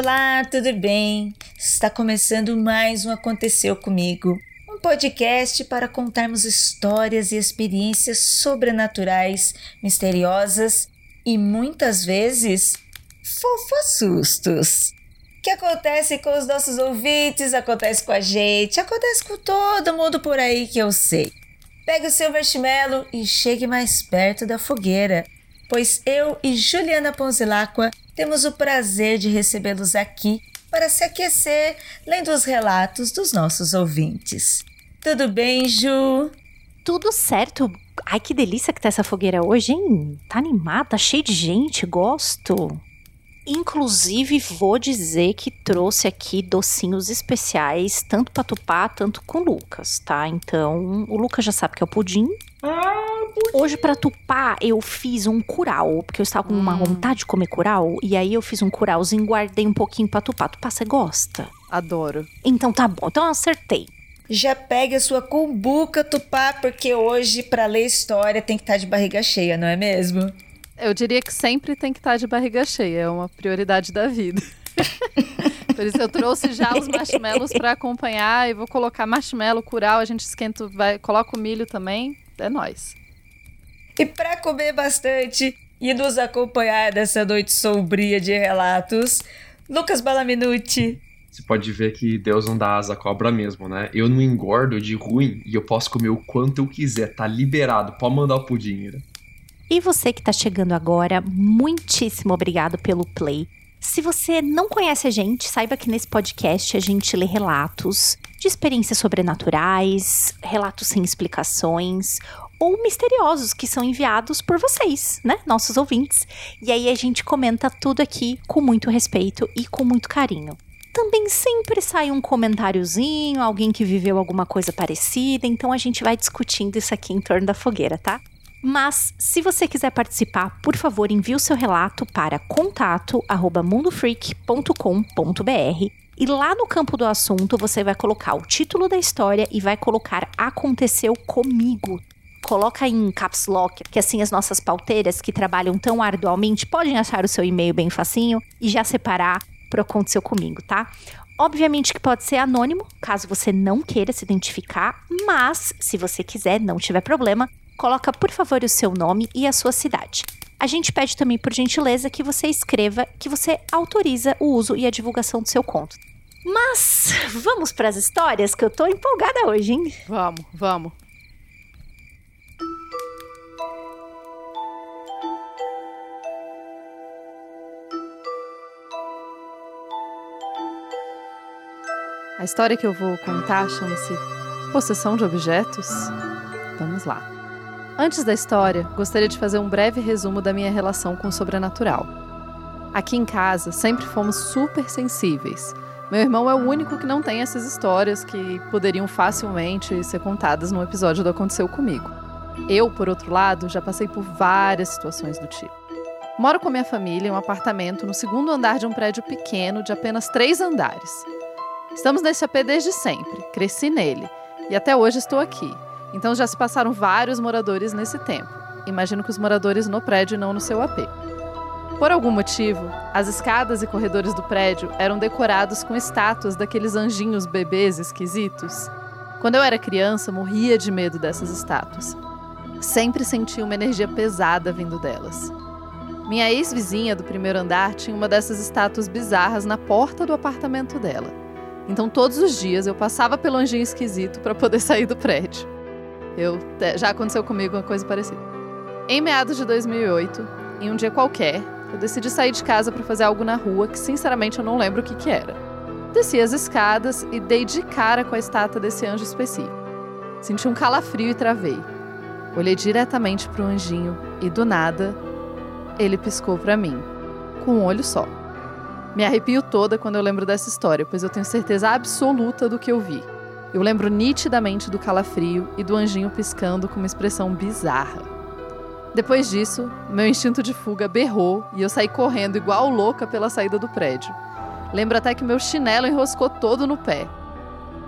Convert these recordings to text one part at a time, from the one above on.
Olá, tudo bem? Está começando mais um Aconteceu Comigo, um podcast para contarmos histórias e experiências sobrenaturais, misteriosas e muitas vezes fofossustos. Que acontece com os nossos ouvintes, acontece com a gente, acontece com todo mundo por aí que eu sei. Pegue o seu marshmallow e chegue mais perto da fogueira, pois eu e Juliana Ponzilacqua temos o prazer de recebê-los aqui para se aquecer lendo os relatos dos nossos ouvintes. Tudo bem, Ju? Tudo certo. Ai, que delícia que tá essa fogueira hoje, hein? Tá animada, tá cheio de gente, gosto. Inclusive, vou dizer que trouxe aqui docinhos especiais, tanto para Tupá, tanto com o Lucas, tá? Então, o Lucas já sabe que é o pudim. Ah, Hoje, para Tupá, eu fiz um curau, porque eu estava com uma hum. vontade de comer curau. E aí eu fiz um curauzinho, guardei um pouquinho pra Tupá. Tupá, você gosta? Adoro. Então tá bom, então eu acertei. Já pegue a sua cumbuca, Tupá, porque hoje, para ler história, tem que estar tá de barriga cheia, não é mesmo? Eu diria que sempre tem que estar tá de barriga cheia, é uma prioridade da vida. Por isso eu trouxe já os marshmallows para acompanhar e vou colocar marshmallow, curau, a gente esquenta, vai, coloca o milho também. É nós. E para comer bastante e nos acompanhar dessa noite sombria de relatos, Lucas Balaminuti. Você pode ver que Deus não dá asa à cobra mesmo, né? Eu não engordo de ruim e eu posso comer o quanto eu quiser, tá liberado, pode mandar o pudim. Né? E você que tá chegando agora, muitíssimo obrigado pelo play. Se você não conhece a gente, saiba que nesse podcast a gente lê relatos de experiências sobrenaturais, relatos sem explicações ou misteriosos que são enviados por vocês, né, nossos ouvintes. E aí a gente comenta tudo aqui com muito respeito e com muito carinho. Também sempre sai um comentáriozinho, alguém que viveu alguma coisa parecida, então a gente vai discutindo isso aqui em torno da fogueira, tá? Mas, se você quiser participar, por favor, envie o seu relato para contato@mundofreak.com.br e lá no campo do assunto você vai colocar o título da história e vai colocar aconteceu comigo coloca em caps lock, que assim as nossas pauteiras que trabalham tão arduamente podem achar o seu e-mail bem facinho e já separar para aconteceu comigo, tá? Obviamente que pode ser anônimo, caso você não queira se identificar, mas se você quiser, não tiver problema, coloca por favor o seu nome e a sua cidade. A gente pede também, por gentileza, que você escreva que você autoriza o uso e a divulgação do seu conto. Mas vamos para as histórias que eu tô empolgada hoje, hein? Vamos, vamos. A história que eu vou contar chama-se Possessão de Objetos. Vamos lá. Antes da história, gostaria de fazer um breve resumo da minha relação com o sobrenatural. Aqui em casa, sempre fomos super sensíveis. Meu irmão é o único que não tem essas histórias que poderiam facilmente ser contadas num episódio do Aconteceu Comigo. Eu, por outro lado, já passei por várias situações do tipo. Moro com minha família em um apartamento no segundo andar de um prédio pequeno de apenas três andares. Estamos nesse AP desde sempre, cresci nele e até hoje estou aqui. Então já se passaram vários moradores nesse tempo. Imagino que os moradores no prédio não no seu AP. Por algum motivo, as escadas e corredores do prédio eram decorados com estátuas daqueles anjinhos bebês esquisitos. Quando eu era criança, morria de medo dessas estátuas. Sempre senti uma energia pesada vindo delas. Minha ex-vizinha do primeiro andar tinha uma dessas estátuas bizarras na porta do apartamento dela. Então todos os dias eu passava pelo anjinho esquisito para poder sair do prédio. Eu já aconteceu comigo uma coisa parecida. Em meados de 2008, em um dia qualquer, eu decidi sair de casa para fazer algo na rua que sinceramente eu não lembro o que, que era. Desci as escadas e dei de cara com a estátua desse anjo específico. Senti um calafrio e travei. Olhei diretamente para o anjinho e do nada ele piscou para mim, com um olho só. Me arrepio toda quando eu lembro dessa história, pois eu tenho certeza absoluta do que eu vi. Eu lembro nitidamente do calafrio e do anjinho piscando com uma expressão bizarra. Depois disso, meu instinto de fuga berrou e eu saí correndo igual louca pela saída do prédio. Lembro até que meu chinelo enroscou todo no pé.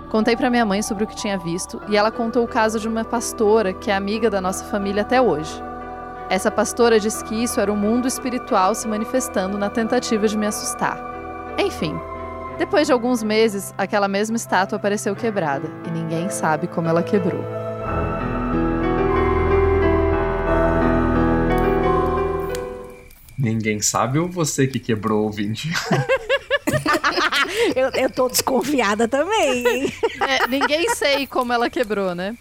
Contei para minha mãe sobre o que tinha visto e ela contou o caso de uma pastora que é amiga da nossa família até hoje. Essa pastora disse que isso era o mundo espiritual se manifestando na tentativa de me assustar. Enfim, depois de alguns meses, aquela mesma estátua apareceu quebrada e ninguém sabe como ela quebrou. Ninguém sabe ou você que quebrou o ouvinte? eu, eu tô desconfiada também, hein? É, ninguém sei como ela quebrou, né?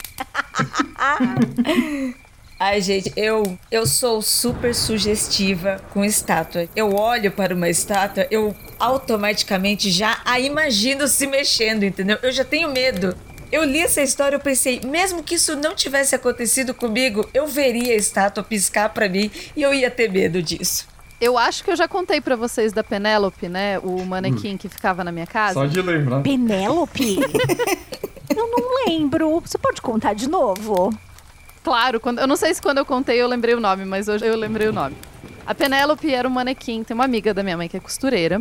Ai, gente, eu, eu sou super sugestiva com estátua. Eu olho para uma estátua, eu automaticamente já a imagino se mexendo, entendeu? Eu já tenho medo. Eu li essa história, eu pensei, mesmo que isso não tivesse acontecido comigo, eu veria a estátua piscar para mim e eu ia ter medo disso. Eu acho que eu já contei para vocês da Penélope, né? O manequim hum. que ficava na minha casa. Só de lembrar. Penélope? eu não lembro. Você pode contar de novo? Claro, quando, eu não sei se quando eu contei eu lembrei o nome, mas hoje eu lembrei o nome. A Penélope era um manequim, tem uma amiga da minha mãe que é costureira,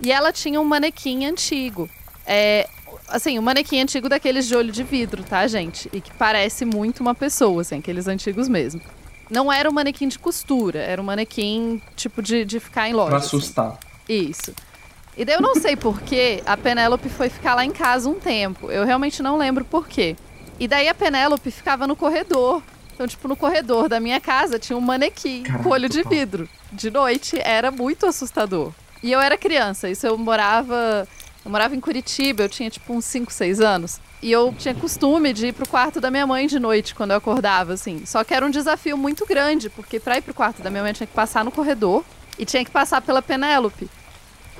e ela tinha um manequim antigo. É, assim, um manequim antigo daqueles de olho de vidro, tá, gente? E que parece muito uma pessoa, assim, aqueles antigos mesmo. Não era um manequim de costura, era um manequim tipo de, de ficar em loja. Pra assim. assustar. Assim. Isso. E daí eu não sei porquê a Penélope foi ficar lá em casa um tempo. Eu realmente não lembro porquê. E daí a Penélope ficava no corredor. Então, tipo, no corredor da minha casa tinha um manequim Caraca, com olho de vidro. De noite era muito assustador. E eu era criança, isso eu morava. Eu morava em Curitiba, eu tinha tipo uns 5, 6 anos. E eu tinha costume de ir pro quarto da minha mãe de noite, quando eu acordava, assim. Só que era um desafio muito grande, porque pra ir pro quarto da minha mãe eu tinha que passar no corredor e tinha que passar pela Penélope.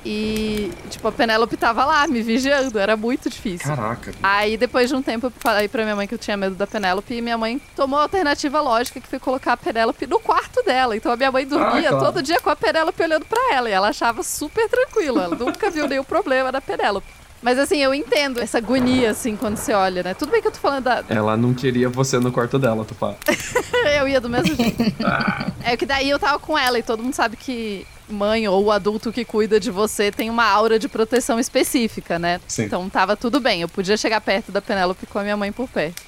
E, tipo, a Penélope tava lá me vigiando, era muito difícil. Caraca. Aí, depois de um tempo, eu falei pra minha mãe que eu tinha medo da Penélope e minha mãe tomou a alternativa lógica, que foi colocar a Penélope no quarto dela. Então, a minha mãe dormia ah, claro. todo dia com a Penélope olhando pra ela e ela achava super tranquila. Ela nunca viu nenhum problema da Penélope. Mas assim, eu entendo essa agonia, assim, quando você olha, né? Tudo bem que eu tô falando da. Ela não queria você no quarto dela, tu fala. eu ia do mesmo jeito. é que daí eu tava com ela e todo mundo sabe que mãe ou o adulto que cuida de você tem uma aura de proteção específica, né? Sim. Então tava tudo bem. Eu podia chegar perto da Penélope com a minha mãe por perto.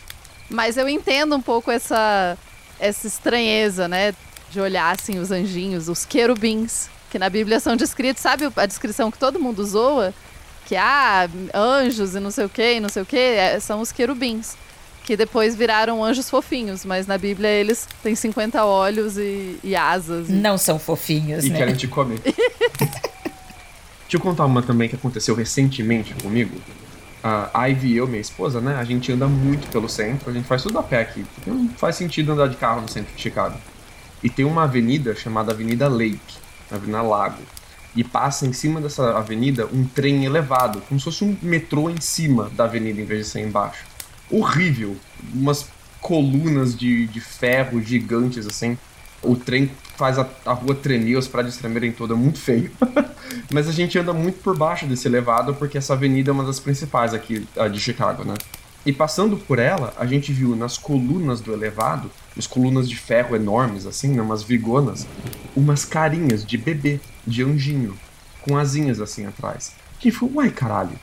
Mas eu entendo um pouco essa, essa estranheza, né? De olhar assim os anjinhos, os querubins, que na Bíblia são descritos, sabe a descrição que todo mundo zoa? que ah, anjos e não sei o que, não sei o que, é, são os querubins. Que depois viraram anjos fofinhos, mas na Bíblia eles têm 50 olhos e, e asas. E... Não são fofinhos, e né? E querem te comer. Deixa eu contar uma também que aconteceu recentemente comigo. A Ivy e eu, minha esposa, né? A gente anda muito pelo centro, a gente faz tudo a pé aqui. Não faz sentido andar de carro no centro de Chicago. E tem uma avenida chamada Avenida Lake, Avenida Lago e passa em cima dessa avenida um trem elevado, como se fosse um metrô em cima da avenida em vez de ser embaixo. Horrível, umas colunas de, de ferro gigantes assim. O trem faz a, a rua tremer, os prédios tremerem toda, é muito feio. Mas a gente anda muito por baixo desse elevado porque essa avenida é uma das principais aqui de Chicago, né? E passando por ela, a gente viu nas colunas do elevado, as colunas de ferro enormes, assim, né, umas vigonas, umas carinhas de bebê, de anjinho, com asinhas assim atrás. Que falou, uai caralho,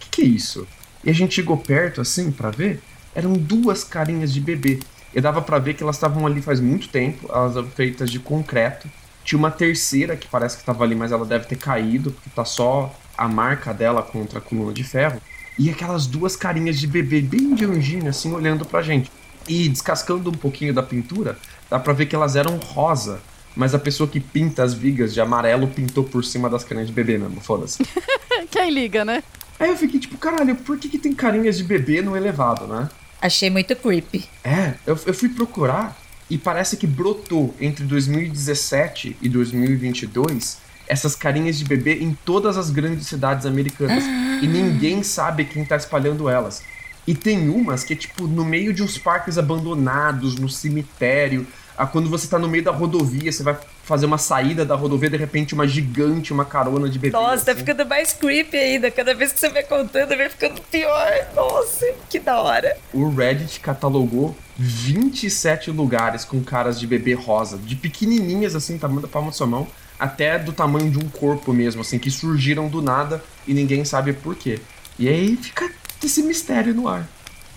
que que é isso? E a gente chegou perto assim para ver, eram duas carinhas de bebê. E dava para ver que elas estavam ali faz muito tempo, elas eram feitas de concreto. Tinha uma terceira que parece que estava ali, mas ela deve ter caído, porque tá só a marca dela contra a coluna de ferro e aquelas duas carinhas de bebê bem de anjinho, assim, olhando pra gente. E descascando um pouquinho da pintura, dá pra ver que elas eram rosa. Mas a pessoa que pinta as vigas de amarelo pintou por cima das carinhas de bebê mesmo, foda-se. Quem liga, né? Aí eu fiquei tipo, caralho, por que, que tem carinhas de bebê no elevado, né? Achei muito creepy. É, eu, eu fui procurar e parece que brotou entre 2017 e 2022 essas carinhas de bebê em todas as grandes cidades americanas. e ninguém sabe quem tá espalhando elas. E tem umas que é tipo no meio de uns parques abandonados, no cemitério. Ah, quando você tá no meio da rodovia, você vai fazer uma saída da rodovia, de repente uma gigante, uma carona de bebê. Nossa, assim. tá ficando mais creepy ainda. Cada vez que você vai contando, vai ficando pior. Nossa, que da hora. O Reddit catalogou 27 lugares com caras de bebê rosa, de pequenininhas assim, tamanho da palma da sua mão, até do tamanho de um corpo mesmo, assim, que surgiram do nada e ninguém sabe por quê. E aí fica esse mistério no ar.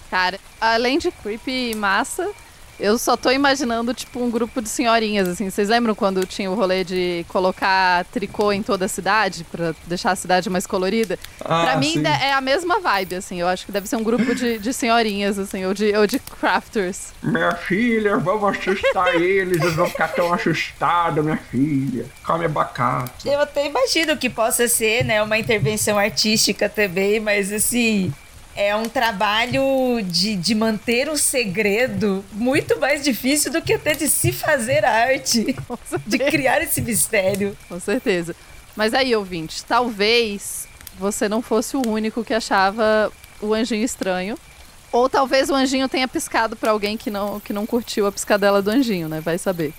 Cara, além de creepy e massa, Eu só tô imaginando, tipo, um grupo de senhorinhas, assim. Vocês lembram quando tinha o rolê de colocar tricô em toda a cidade, pra deixar a cidade mais colorida? Ah, pra mim sim. é a mesma vibe, assim. Eu acho que deve ser um grupo de, de senhorinhas, assim, ou de, ou de crafters. Minha filha, vamos assustar eles, eles vão ficar tão assustados, minha filha. Come abacate. Eu até imagino que possa ser, né, uma intervenção artística também, mas assim, é um trabalho de, de manter o segredo muito mais difícil do que até de se fazer arte, de criar esse mistério. Com certeza. Mas aí, ouvinte, talvez você não fosse o único que achava o anjinho estranho. Ou talvez o anjinho tenha piscado pra alguém que não, que não curtiu a piscadela do anjinho, né? Vai saber.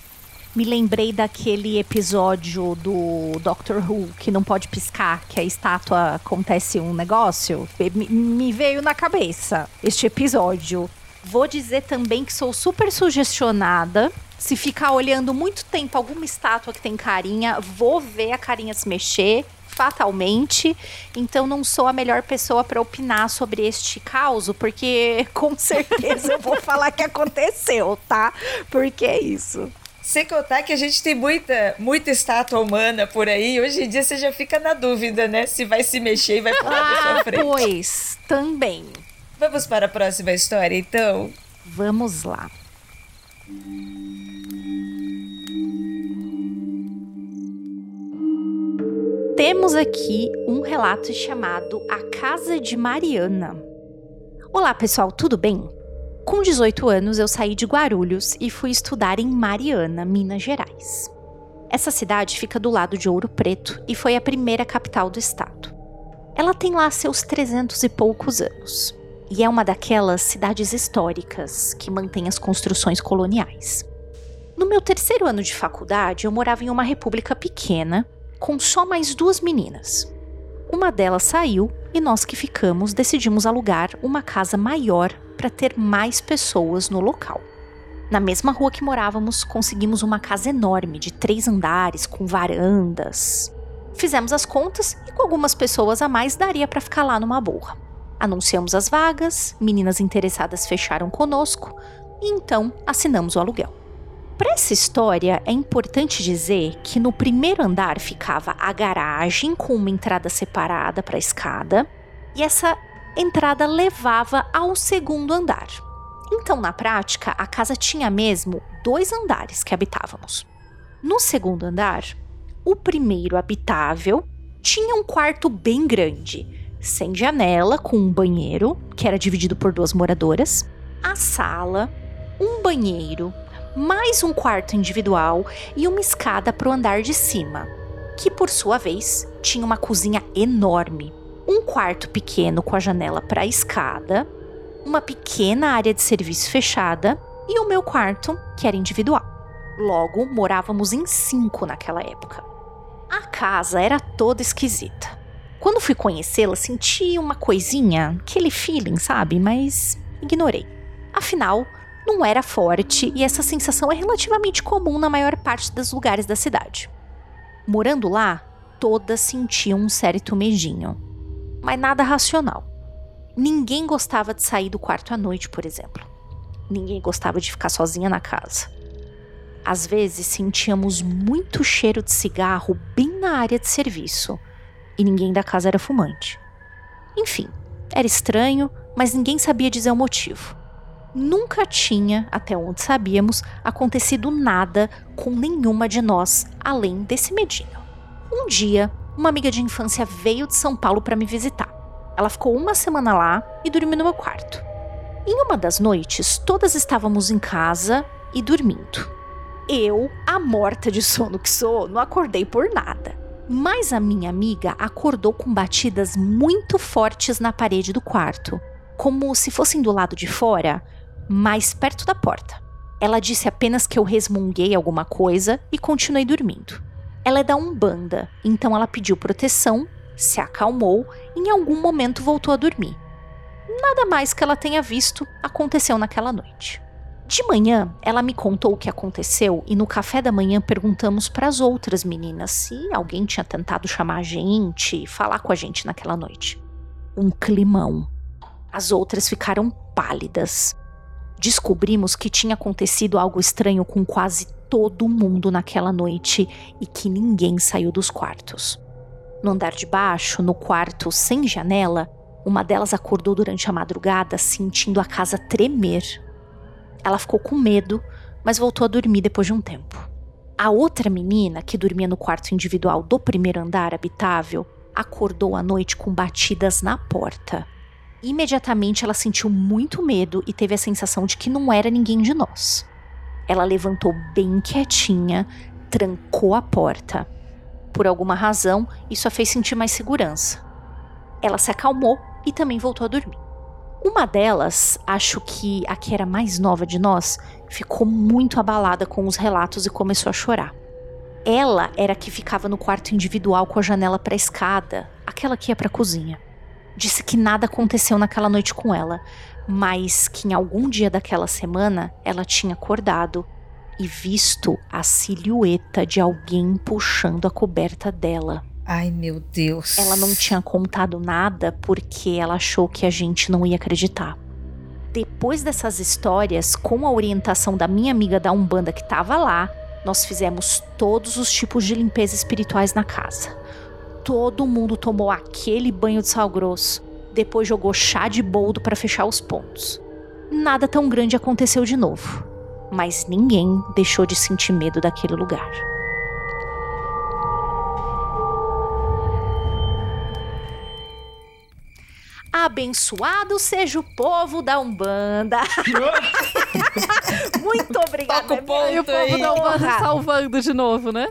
Me lembrei daquele episódio do Doctor Who que não pode piscar, que a estátua acontece um negócio. Me, me veio na cabeça este episódio. Vou dizer também que sou super sugestionada. Se ficar olhando muito tempo alguma estátua que tem carinha, vou ver a carinha se mexer fatalmente. Então não sou a melhor pessoa para opinar sobre este caos, porque com certeza eu vou falar que aconteceu, tá? Porque é isso. Sem contar que a gente tem muita, muita estátua humana por aí. Hoje em dia você já fica na dúvida, né? Se vai se mexer e vai pular pra sua Ah, frente. pois, também. Vamos para a próxima história, então? Vamos lá. Temos aqui um relato chamado A Casa de Mariana. Olá, pessoal, tudo bem? Com 18 anos, eu saí de Guarulhos e fui estudar em Mariana, Minas Gerais. Essa cidade fica do lado de Ouro Preto e foi a primeira capital do estado. Ela tem lá seus 300 e poucos anos e é uma daquelas cidades históricas que mantém as construções coloniais. No meu terceiro ano de faculdade, eu morava em uma república pequena, com só mais duas meninas. Uma delas saiu e nós que ficamos decidimos alugar uma casa maior para ter mais pessoas no local. Na mesma rua que morávamos, conseguimos uma casa enorme de três andares com varandas. Fizemos as contas e com algumas pessoas a mais daria para ficar lá numa boa. Anunciamos as vagas, meninas interessadas fecharam conosco e então assinamos o aluguel. Para essa história, é importante dizer que no primeiro andar ficava a garagem com uma entrada separada para a escada e essa entrada levava ao segundo andar. Então, na prática, a casa tinha mesmo dois andares que habitávamos. No segundo andar, o primeiro habitável tinha um quarto bem grande, sem janela, com um banheiro, que era dividido por duas moradoras, a sala, um banheiro, mais um quarto individual e uma escada para o andar de cima, que por sua vez tinha uma cozinha enorme, um quarto pequeno com a janela para a escada, uma pequena área de serviço fechada e o meu quarto, que era individual. Logo, morávamos em cinco naquela época. A casa era toda esquisita. Quando fui conhecê-la, senti uma coisinha, aquele feeling, sabe? Mas ignorei. Afinal, não era forte e essa sensação é relativamente comum na maior parte dos lugares da cidade. Morando lá, todas sentiam um certo medinho, mas nada racional. Ninguém gostava de sair do quarto à noite, por exemplo. Ninguém gostava de ficar sozinha na casa. Às vezes sentíamos muito cheiro de cigarro bem na área de serviço e ninguém da casa era fumante. Enfim, era estranho, mas ninguém sabia dizer o motivo. Nunca tinha, até onde sabíamos, acontecido nada com nenhuma de nós além desse medinho. Um dia, uma amiga de infância veio de São Paulo para me visitar. Ela ficou uma semana lá e dormiu no meu quarto. Em uma das noites, todas estávamos em casa e dormindo. Eu, a morta de sono que sou, não acordei por nada. Mas a minha amiga acordou com batidas muito fortes na parede do quarto, como se fossem do lado de fora, mais perto da porta. Ela disse apenas que eu resmunguei alguma coisa e continuei dormindo. Ela é da Umbanda, então ela pediu proteção, se acalmou e em algum momento voltou a dormir. Nada mais que ela tenha visto aconteceu naquela noite. De manhã, ela me contou o que aconteceu e no café da manhã perguntamos para as outras meninas se alguém tinha tentado chamar a gente, falar com a gente naquela noite. Um climão. As outras ficaram pálidas. Descobrimos que tinha acontecido algo estranho com quase todo mundo naquela noite e que ninguém saiu dos quartos. No andar de baixo, no quarto sem janela, uma delas acordou durante a madrugada sentindo a casa tremer. Ela ficou com medo, mas voltou a dormir depois de um tempo. A outra menina, que dormia no quarto individual do primeiro andar habitável, acordou à noite com batidas na porta. Imediatamente ela sentiu muito medo e teve a sensação de que não era ninguém de nós. Ela levantou bem quietinha, trancou a porta. Por alguma razão, isso a fez sentir mais segurança. Ela se acalmou e também voltou a dormir. Uma delas, acho que a que era mais nova de nós, ficou muito abalada com os relatos e começou a chorar. Ela era a que ficava no quarto individual com a janela para a escada, aquela que ia para a cozinha disse que nada aconteceu naquela noite com ela, mas que em algum dia daquela semana ela tinha acordado e visto a silhueta de alguém puxando a coberta dela. Ai, meu Deus. Ela não tinha contado nada porque ela achou que a gente não ia acreditar. Depois dessas histórias, com a orientação da minha amiga da Umbanda que estava lá, nós fizemos todos os tipos de limpeza espirituais na casa todo mundo tomou aquele banho de sal grosso. Depois jogou chá de boldo para fechar os pontos. Nada tão grande aconteceu de novo, mas ninguém deixou de sentir medo daquele lugar. Abençoado seja o povo da Umbanda. Muito obrigada. Toca o ponto E o povo da Umbanda salvando de novo, né?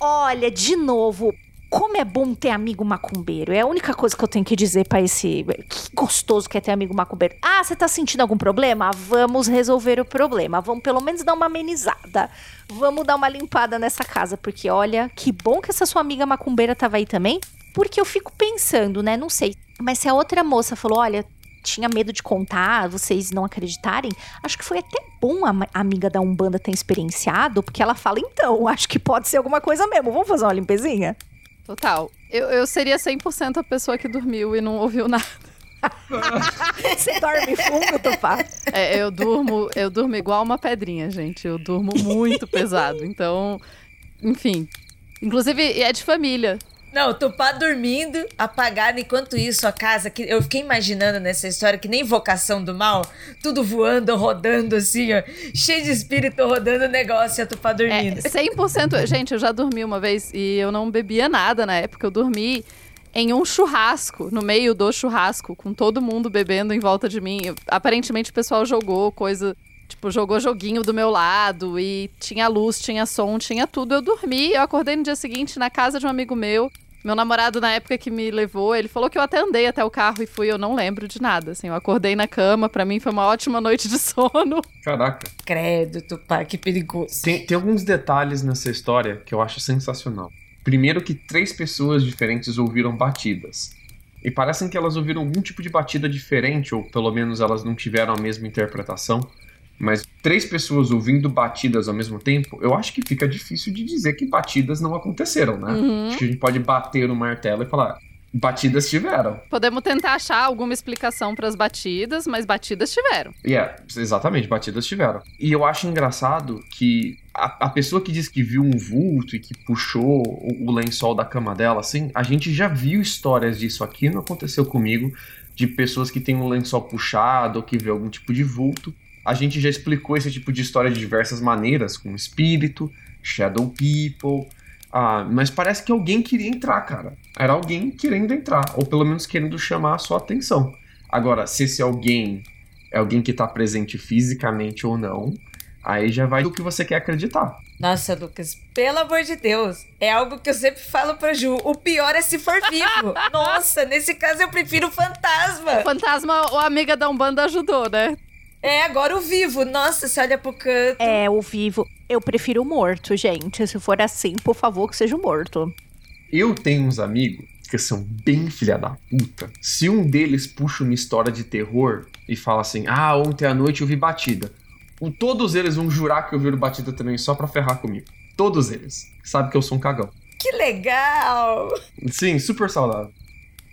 Olha, de novo, como é bom ter amigo macumbeiro. É a única coisa que eu tenho que dizer para esse. Que gostoso que é ter amigo macumbeiro. Ah, você tá sentindo algum problema? Vamos resolver o problema. Vamos pelo menos dar uma amenizada. Vamos dar uma limpada nessa casa. Porque olha, que bom que essa sua amiga macumbeira tava aí também. Porque eu fico pensando, né? Não sei. Mas se a outra moça falou: olha, tinha medo de contar, vocês não acreditarem, acho que foi até bom a amiga da Umbanda ter experienciado, porque ela fala: então, acho que pode ser alguma coisa mesmo. Vamos fazer uma limpezinha? Total. Eu, eu seria 100% a pessoa que dormiu e não ouviu nada. Você dorme fundo, Tupá? É, eu durmo, eu durmo igual uma pedrinha, gente. Eu durmo muito pesado. Então, enfim. Inclusive, é de família. Não, Tupá dormindo, apagado, enquanto isso a casa, que eu fiquei imaginando nessa história que nem invocação do mal, tudo voando, rodando assim, ó, cheio de espírito rodando o negócio e a Tupá dormindo. É, 100%. Gente, eu já dormi uma vez e eu não bebia nada na época. Eu dormi em um churrasco, no meio do churrasco, com todo mundo bebendo em volta de mim. Eu, aparentemente o pessoal jogou coisa Tipo, jogou joguinho do meu lado e tinha luz, tinha som, tinha tudo. Eu dormi, eu acordei no dia seguinte na casa de um amigo meu. Meu namorado, na época que me levou, ele falou que eu até andei até o carro e fui, eu não lembro de nada. Assim, eu acordei na cama, para mim foi uma ótima noite de sono. Caraca. Credo, Tupá, que perigoso. Tem, tem alguns detalhes nessa história que eu acho sensacional. Primeiro que três pessoas diferentes ouviram batidas. E parecem que elas ouviram algum tipo de batida diferente, ou pelo menos elas não tiveram a mesma interpretação. Mas três pessoas ouvindo batidas ao mesmo tempo, eu acho que fica difícil de dizer que batidas não aconteceram, né? Uhum. Acho que a gente pode bater no martelo e falar, batidas tiveram. Podemos tentar achar alguma explicação para as batidas, mas batidas tiveram. Yeah, é, exatamente, batidas tiveram. E eu acho engraçado que a, a, pessoa que diz que viu um vulto e que puxou o, o lençol da cama dela, assim, a gente já viu histórias disso aqui, não aconteceu comigo, de pessoas que têm um lençol puxado ou que vê algum tipo de vulto. A gente já explicou esse tipo de história de diversas maneiras, com espírito, shadow people. Ah, mas parece que alguém queria entrar, cara. Era alguém querendo entrar, ou pelo menos querendo chamar a sua atenção. Agora, se esse alguém é alguém que está presente fisicamente ou não, aí já vai do que você quer acreditar. Nossa, Lucas, pelo amor de Deus, é algo que eu sempre falo pra Ju. O pior é se for vivo. Nossa, nesse caso eu prefiro o fantasma. O fantasma, a amiga da Umbanda ajudou, né? É, agora o vivo. Nossa, você olha pro canto. É, o vivo. Eu prefiro o morto, gente. Se for assim, por favor, que seja o morto. Eu tenho uns amigos que são bem filha da puta. Se um deles puxa uma história de terror e fala assim: Ah, ontem à noite eu vi batida. Todos eles vão jurar que eu vi batida também só pra ferrar comigo. Todos eles. Sabe que eu sou um cagão. Que legal! Sim, super saudável.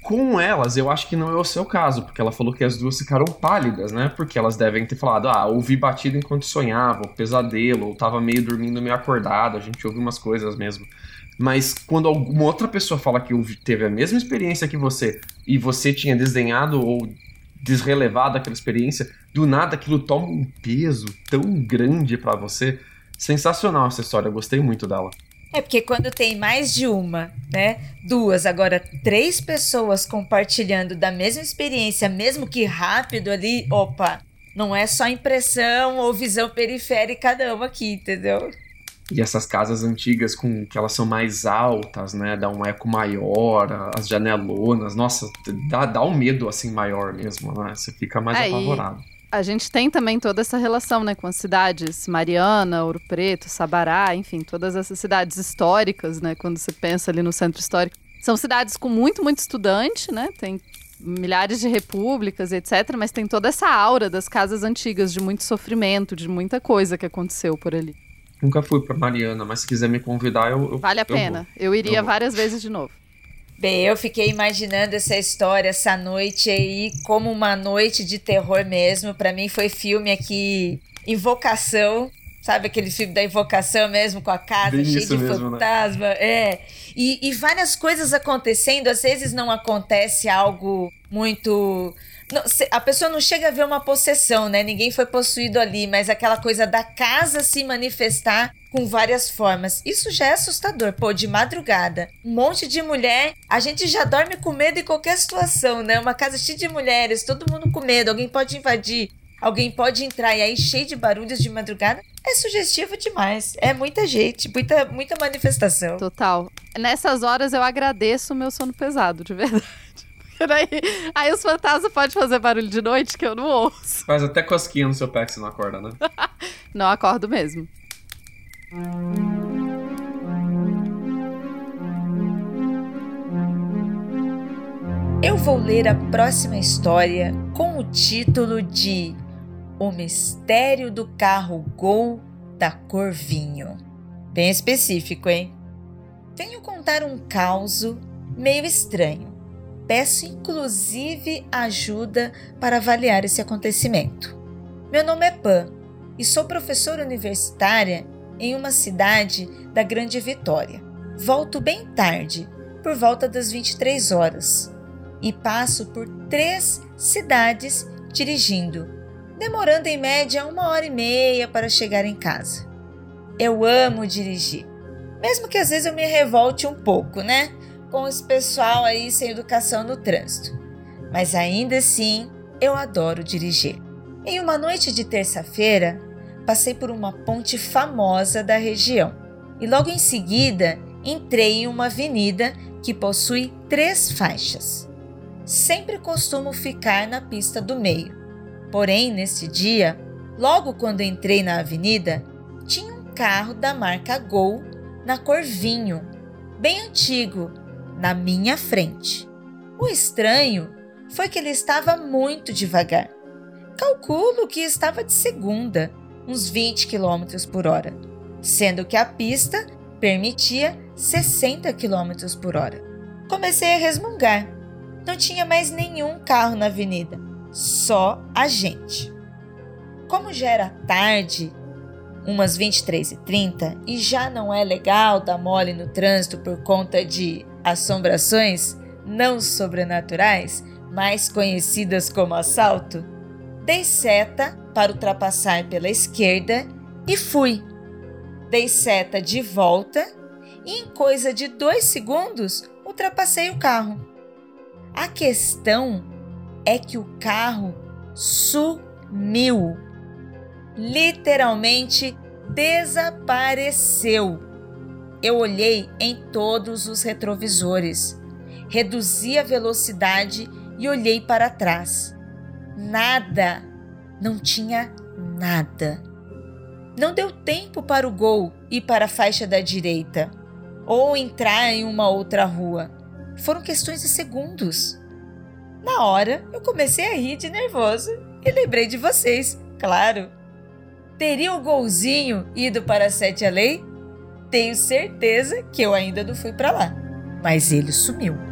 Com elas, eu acho que não é o seu caso, porque ela falou que as duas ficaram pálidas, né? Porque elas devem ter falado, ah, ouvi batida enquanto sonhava, ou pesadelo, ou tava meio dormindo meio acordado, a gente ouve umas coisas mesmo. Mas quando alguma outra pessoa fala que teve a mesma experiência que você, e você tinha desdenhado ou desrelevado aquela experiência, do nada aquilo toma um peso tão grande para você. Sensacional essa história, gostei muito dela. É porque quando tem mais de uma, né? Duas, agora três pessoas compartilhando da mesma experiência, mesmo que rápido ali, opa, não é só impressão ou visão periférica não aqui, entendeu? E essas casas antigas com que elas são mais altas, né? Dá um eco maior, as janelonas, nossa, dá, dá um medo assim maior mesmo, né? Você fica mais é, apavorado. A gente tem também toda essa relação, né, com as cidades Mariana, Ouro Preto, Sabará, enfim, todas essas cidades históricas, né, quando você pensa ali no centro histórico. São cidades com muito, muito estudante, né, tem milhares de repúblicas, etc, mas tem toda essa aura das casas antigas de muito sofrimento, de muita coisa que aconteceu por ali. Nunca fui para Mariana, mas se quiser me convidar, eu, eu Vale a eu pena. Eu, iria várias vezes de novo. Bem, eu fiquei imaginando essa história, essa noite aí, como uma noite de terror mesmo. Para mim foi filme aqui, Invocação, sabe aquele filme da Invocação mesmo, com a casa Bem cheia de mesmo, né? fantasma? Né? É. E, e várias coisas acontecendo, às vezes não acontece algo muito. Não, a pessoa não chega a ver uma possessão, né? Ninguém foi possuído ali, mas aquela coisa da casa se manifestar com várias formas. Isso já é assustador. Pô, de madrugada, um monte de mulher, a gente já dorme com medo em qualquer situação, né? Uma casa cheia de mulheres, todo mundo com medo, alguém pode invadir, alguém pode entrar e aí cheio de barulhos de madrugada. É sugestivo demais. É muita gente, muita, muita manifestação. Total. Nessas horas eu agradeço o meu sono pesado, de verdade. Aí, aí os fantasmas podem fazer barulho de noite que eu não ouço. Faz até cosquinha no seu pé que você não acorda, né? não acordo mesmo. Eu vou ler a próxima história com o título de O Mistério do Carro Gol da Cor Vinho. Bem específico, hein? Venho contar um caso meio estranho. Peço inclusive ajuda para avaliar esse acontecimento. Meu nome é Pan e sou professora universitária em uma cidade da Grande Vitória. Volto bem tarde, por volta das 23 horas, e passo por três cidades dirigindo, demorando em média uma hora e meia para chegar em casa. Eu amo dirigir, mesmo que às vezes eu me revolte um pouco, né? Com esse pessoal aí sem educação no trânsito. Mas ainda assim, eu adoro dirigir. Em uma noite de terça-feira, passei por uma ponte famosa da região e logo em seguida entrei em uma avenida que possui três faixas. Sempre costumo ficar na pista do meio. Porém, nesse dia, logo quando entrei na avenida, tinha um carro da marca Gol na cor vinho, bem antigo, na minha frente. O estranho foi que ele estava muito devagar. Calculo que estava de segunda uns 20 km por hora, sendo que a pista permitia 60 km por hora. Comecei a resmungar. Não tinha mais nenhum carro na avenida, só a gente. Como já era tarde, umas 23h30, e já não é legal dar mole no trânsito por conta de assombrações não sobrenaturais, mais conhecidas como assalto, dei seta para ultrapassar pela esquerda e fui. Dei seta de volta e, em coisa de dois segundos, ultrapassei o carro. A questão é que o carro sumiu. Literalmente desapareceu. Eu olhei em todos os retrovisores, reduzi a velocidade e olhei para trás. Nada não tinha nada. Não deu tempo para o gol e para a faixa da direita, ou entrar em uma outra rua. Foram questões de segundos. Na hora, eu comecei a rir de nervoso e lembrei de vocês, claro. Teria o golzinho ido para a Sete Além? Tenho certeza que eu ainda não fui para lá, mas ele sumiu.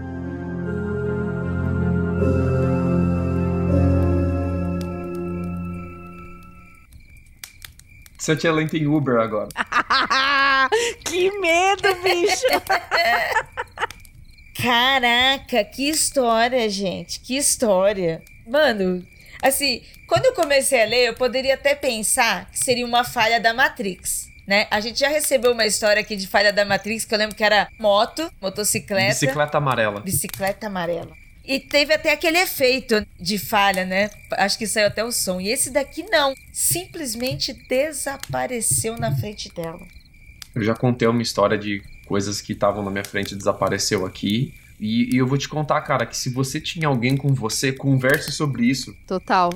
Você tinha lente em Uber agora. que medo, bicho! Caraca, que história, gente. Que história. Mano, assim, quando eu comecei a ler, eu poderia até pensar que seria uma falha da Matrix. Né? A gente já recebeu uma história aqui de falha da Matrix, que eu lembro que era moto, motocicleta. Bicicleta amarela. Bicicleta amarela. E teve até aquele efeito de falha, né? Acho que saiu até o som. E esse daqui não. Simplesmente desapareceu na frente dela. Eu já contei uma história de coisas que estavam na minha frente e desapareceu aqui. E, e, eu vou te contar, cara, que se você tinha alguém com você, converse sobre isso. Total.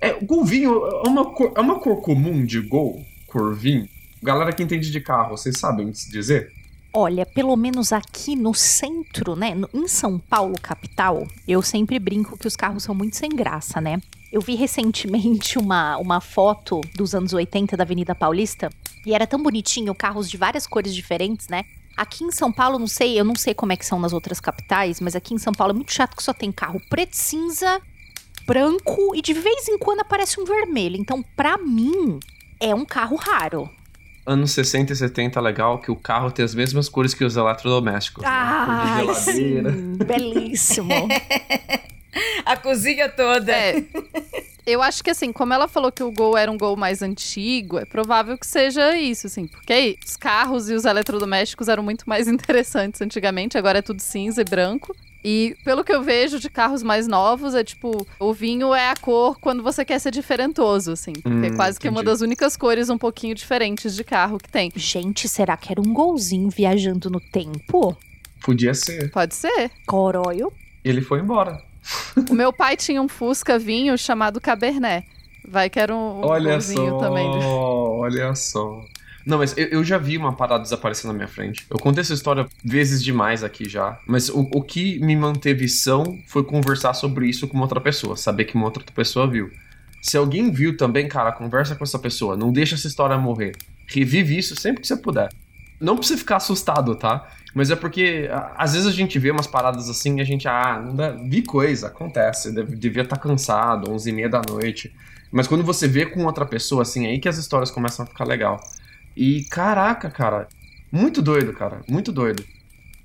É, golvinho é uma cor, é uma cor comum de gol, corvinho. Galera que entende de carro, vocês sabem dizer? Olha, pelo menos aqui no centro, né, em São Paulo, capital, eu sempre brinco que os carros são muito sem graça, né? Eu vi recentemente uma, uma foto dos anos 80 da Avenida Paulista e era tão bonitinho, carros de várias cores diferentes, né? Aqui em São Paulo, não sei, eu não sei como é que são nas outras capitais, mas aqui em São Paulo é muito chato que só tem carro preto cinza, branco e de vez em quando aparece um vermelho. Então, pra mim, é um carro raro anos 60 e 70 legal que o carro tem as mesmas cores que os eletrodomésticos. Ah, né? sim, belíssimo. A cozinha toda. É. Eu acho que assim, como ela falou que o Gol era um Gol mais antigo, é provável que seja isso, assim, porque os carros e os eletrodomésticos eram muito mais interessantes antigamente, agora é tudo cinza e branco. E pelo que eu vejo de carros mais novos, é tipo, o vinho é a cor quando você quer ser diferentoso, assim. Porque hum, é quase que uma das únicas cores um pouquinho diferentes de carro que tem. Gente, será que era um golzinho viajando no tempo? Podia ser. Pode ser. Coroio. Ele foi embora. o meu pai tinha um Fusca vinho chamado Cabernet. Vai que era um, um olha golzinho só, também. Olha só. Não, mas eu, eu, já vi uma parada desaparecer na minha frente. Eu contei essa história vezes demais aqui já. Mas o, o que me manteve são foi conversar sobre isso com outra pessoa. Saber que uma outra pessoa viu. Se alguém viu também, cara, conversa com essa pessoa. Não deixa essa história morrer. Revive isso sempre que você puder. Não precisa ficar assustado, tá? Mas é porque às vezes a gente vê umas paradas assim e a gente, ah, não dá, vi coisa, acontece, devia estar tá cansado, 11 e meia da noite. Mas quando você vê com outra pessoa assim, aí que as histórias começam a ficar legal. E caraca, cara, muito doido, cara, muito doido.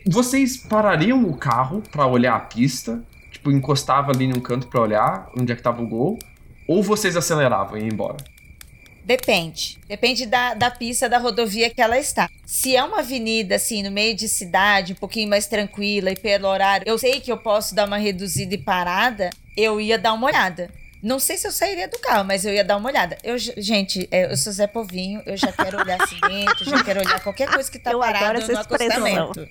Vocês parariam o carro para olhar a pista? Tipo, encostava ali num canto para olhar onde é que tava o gol? Ou vocês aceleravam e iam embora? Depende. Depende da, da pista, da rodovia que ela está. Se é uma avenida, assim, no meio de cidade, um pouquinho mais tranquila e pelo horário, eu sei que eu posso dar uma reduzida e parada, eu ia dar uma olhada. Não sei se eu sairia do carro, mas eu ia dar uma olhada. Eu, gente, é, eu sou Zé Povinho, eu já quero olhar acidente, já quero olhar qualquer coisa que tá eu parado no acostamento.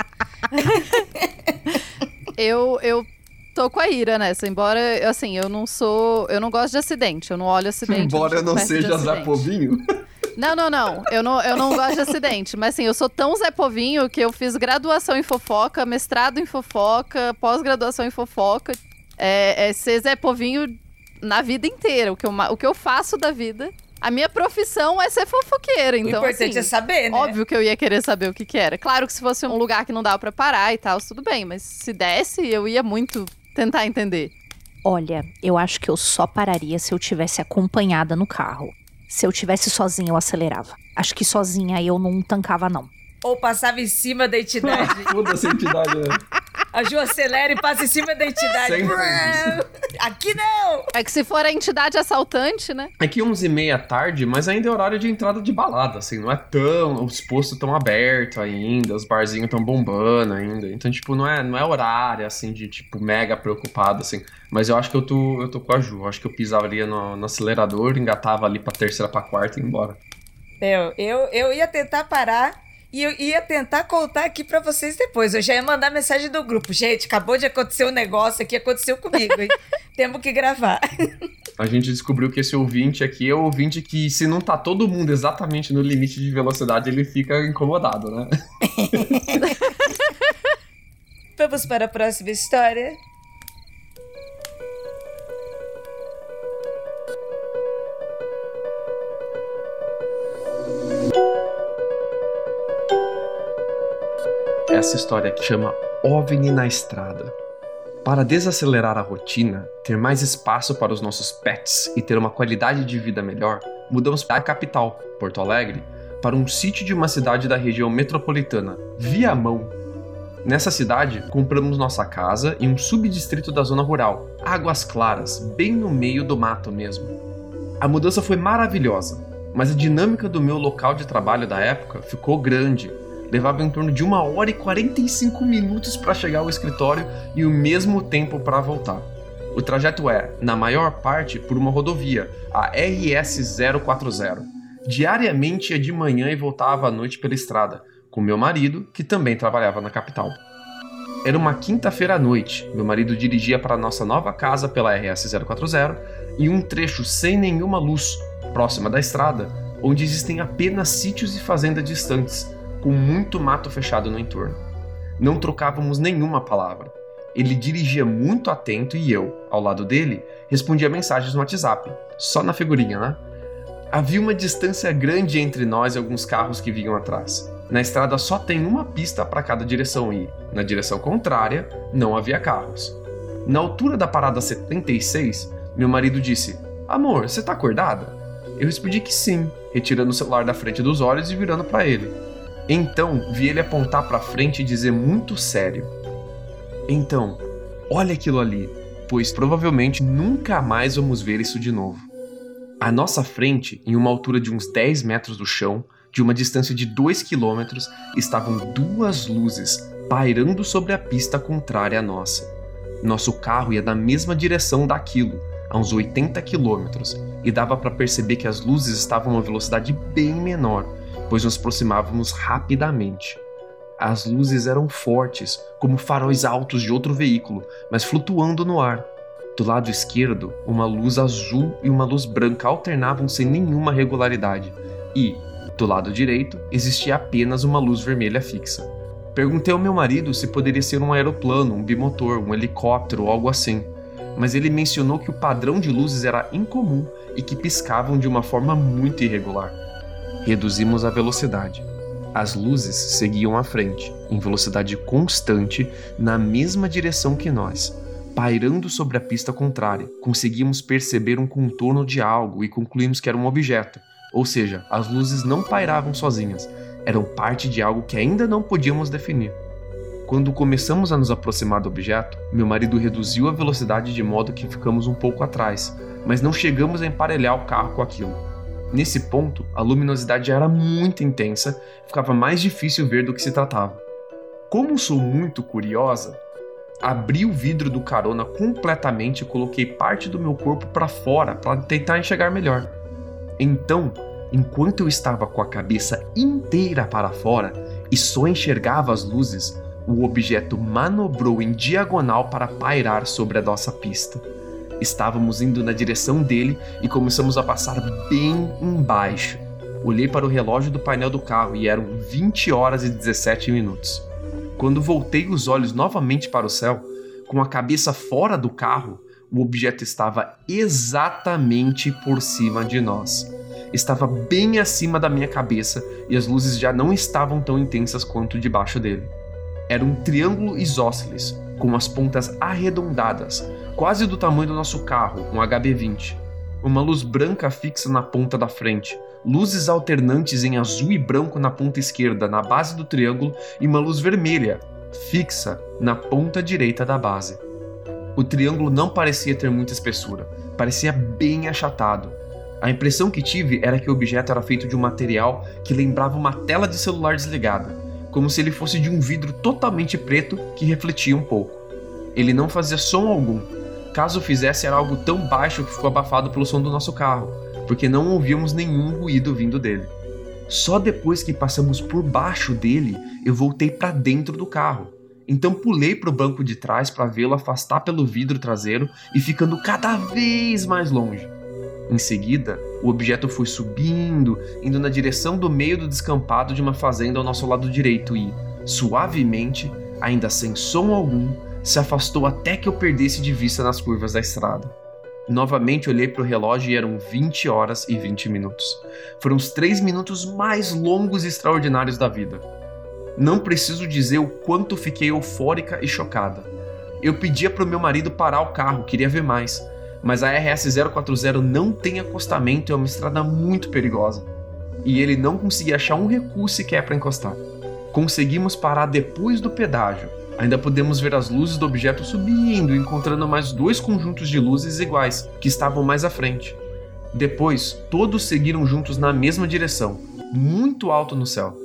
eu, eu tô com a ira nessa, embora, assim, eu não sou. Eu não gosto de acidente, eu não olho acidente. Embora eu não, eu não seja Zé Povinho. Não, não, não. Eu não, eu não gosto de acidente. Mas assim, eu sou tão Zé Povinho que eu fiz graduação em fofoca, mestrado em fofoca, pós-graduação em fofoca. É, é ser Zé Povinho na vida inteira. O que eu, o que eu faço da vida. A minha profissão é ser fofoqueira, então. O importante assim, é saber, né? Óbvio que eu ia querer saber o que, que era. Claro que se fosse um lugar que não dava para parar e tal, tudo bem, mas se desse, eu ia muito tentar entender. Olha, eu acho que eu só pararia se eu tivesse acompanhada no carro. Se eu tivesse sozinha, eu acelerava. Acho que sozinha eu não tancava, não. Ou passava em cima da entidade. Foda-se a entidade, né? A Ju acelera e passa em cima da entidade. Aqui não! É que se for a entidade assaltante, né? É que 11 e meia tarde, mas ainda é horário de entrada de balada, assim. Não é tão... Os postos estão abertos ainda, os barzinhos estão bombando ainda. Então, tipo, não é, não é horário, assim, de, tipo, mega preocupado, assim. Mas eu acho que eu tô, eu tô com a Ju. Eu acho que eu pisaria no, no acelerador, engatava ali pra terceira, pra quarta e ia embora. Eu, eu, eu ia tentar parar e eu ia tentar contar aqui para vocês depois. Eu já ia mandar mensagem do grupo. Gente, acabou de acontecer um negócio aqui, aconteceu comigo, hein? Temos que gravar. A gente descobriu que esse ouvinte aqui é o ouvinte que, se não tá todo mundo exatamente no limite de velocidade, ele fica incomodado, né? Vamos para a próxima história. Essa história que chama OVNI na Estrada. Para desacelerar a rotina, ter mais espaço para os nossos pets e ter uma qualidade de vida melhor, mudamos para a capital, Porto Alegre, para um sítio de uma cidade da região metropolitana, Viamão. Nessa cidade, compramos nossa casa em um subdistrito da zona rural, Águas Claras, bem no meio do mato mesmo. A mudança foi maravilhosa, mas a dinâmica do meu local de trabalho da época ficou grande levava em torno de uma hora e 45 minutos para chegar ao escritório e o mesmo tempo para voltar. O trajeto é, na maior parte, por uma rodovia, a RS 040. Diariamente ia de manhã e voltava à noite pela estrada, com meu marido, que também trabalhava na capital. Era uma quinta-feira à noite. Meu marido dirigia para nossa nova casa pela RS 040 e um trecho sem nenhuma luz, próxima da estrada, onde existem apenas sítios e fazendas distantes, com muito mato fechado no entorno. Não trocávamos nenhuma palavra. Ele dirigia muito atento e eu, ao lado dele, respondia mensagens no WhatsApp, só na figurinha, né? Havia uma distância grande entre nós e alguns carros que vinham atrás. Na estrada só tem uma pista para cada direção e, na direção contrária, não havia carros. Na altura da parada 76, meu marido disse: Amor, você tá acordada? Eu respondi que sim, retirando o celular da frente dos olhos e virando para ele. Então vi ele apontar para frente e dizer muito sério: Então, olha aquilo ali, pois provavelmente nunca mais vamos ver isso de novo. À nossa frente, em uma altura de uns 10 metros do chão, de uma distância de 2 quilômetros, estavam duas luzes pairando sobre a pista contrária à nossa. Nosso carro ia na mesma direção daquilo, a uns 80 quilômetros, e dava para perceber que as luzes estavam a uma velocidade bem menor, pois nos aproximávamos rapidamente. As luzes eram fortes, como faróis altos de outro veículo, mas flutuando no ar. Do lado esquerdo, uma luz azul e uma luz branca alternavam sem nenhuma regularidade, e, do lado direito, existia apenas uma luz vermelha fixa. Perguntei ao meu marido se poderia ser um aeroplano, um bimotor, um helicóptero ou algo assim, mas ele mencionou que o padrão de luzes era incomum e que piscavam de uma forma muito irregular. Reduzimos a velocidade. As luzes seguiam à frente, em velocidade constante, na mesma direção que nós. Pairando sobre a pista contrária, conseguimos perceber um contorno de algo e concluímos que era um objeto. Ou seja, as luzes não pairavam sozinhas, eram parte de algo que ainda não podíamos definir. Quando começamos a nos aproximar do objeto, meu marido reduziu a velocidade de modo que ficamos um pouco atrás, mas não chegamos a emparelhar o carro com aquilo. Nesse ponto, a luminosidade era muito intensa, ficava mais difícil ver do que se tratava. Como sou muito curiosa, abri o vidro do carona completamente e coloquei parte do meu corpo para fora para tentar enxergar melhor. Então, enquanto eu estava com a cabeça inteira para fora e só enxergava as luzes, o objeto manobrou em diagonal para pairar sobre a nossa pista. Estávamos indo na direção dele e começamos a passar bem embaixo. Olhei para o relógio do painel do carro e eram 20 horas e 17 minutos. Quando voltei os olhos novamente para o céu, com a cabeça fora do carro, o objeto estava exatamente por cima de nós. Estava bem acima da minha cabeça e as luzes já não estavam tão intensas quanto debaixo dele. Era um triângulo isósceles, com as pontas arredondadas, quase do tamanho do nosso carro, um HB20. Uma luz branca fixa na ponta da frente, luzes alternantes em azul e branco na ponta esquerda, na base do triângulo, e uma luz vermelha, fixa, na ponta direita da base. O triângulo não parecia ter muita espessura, parecia bem achatado. A impressão que tive era que o objeto era feito de um material que lembrava uma tela de celular desligada, como se ele fosse de um vidro totalmente preto que refletia um pouco. Ele não fazia som algum, Caso fizesse, era algo tão baixo que ficou abafado pelo som do nosso carro, porque não ouvíamos nenhum ruído vindo dele. Só depois que passamos por baixo dele, eu voltei para dentro do carro. Então pulei para o banco de trás para vê-lo afastar pelo vidro traseiro e ficando cada vez mais longe. Em seguida, o objeto foi subindo, indo na direção do meio do descampado de uma fazenda ao nosso lado direito e, suavemente, ainda sem som algum, se afastou até que eu perdesse de vista nas curvas da estrada. Novamente olhei para o relógio e eram 20 horas e 20 minutos. Foram os três minutos mais longos e extraordinários da vida. Não preciso dizer o quanto fiquei eufórica e chocada. Eu pedia pro meu marido parar o carro, queria ver mais. Mas a RS 040 não tem acostamento e é uma estrada muito perigosa. E ele não conseguia achar um recuo sequer para encostar. Conseguimos parar depois do pedágio. Ainda podemos ver as luzes do objeto subindo, encontrando mais dois conjuntos de luzes iguais, que estavam mais à frente. Depois, todos seguiram juntos na mesma direção, muito alto no céu.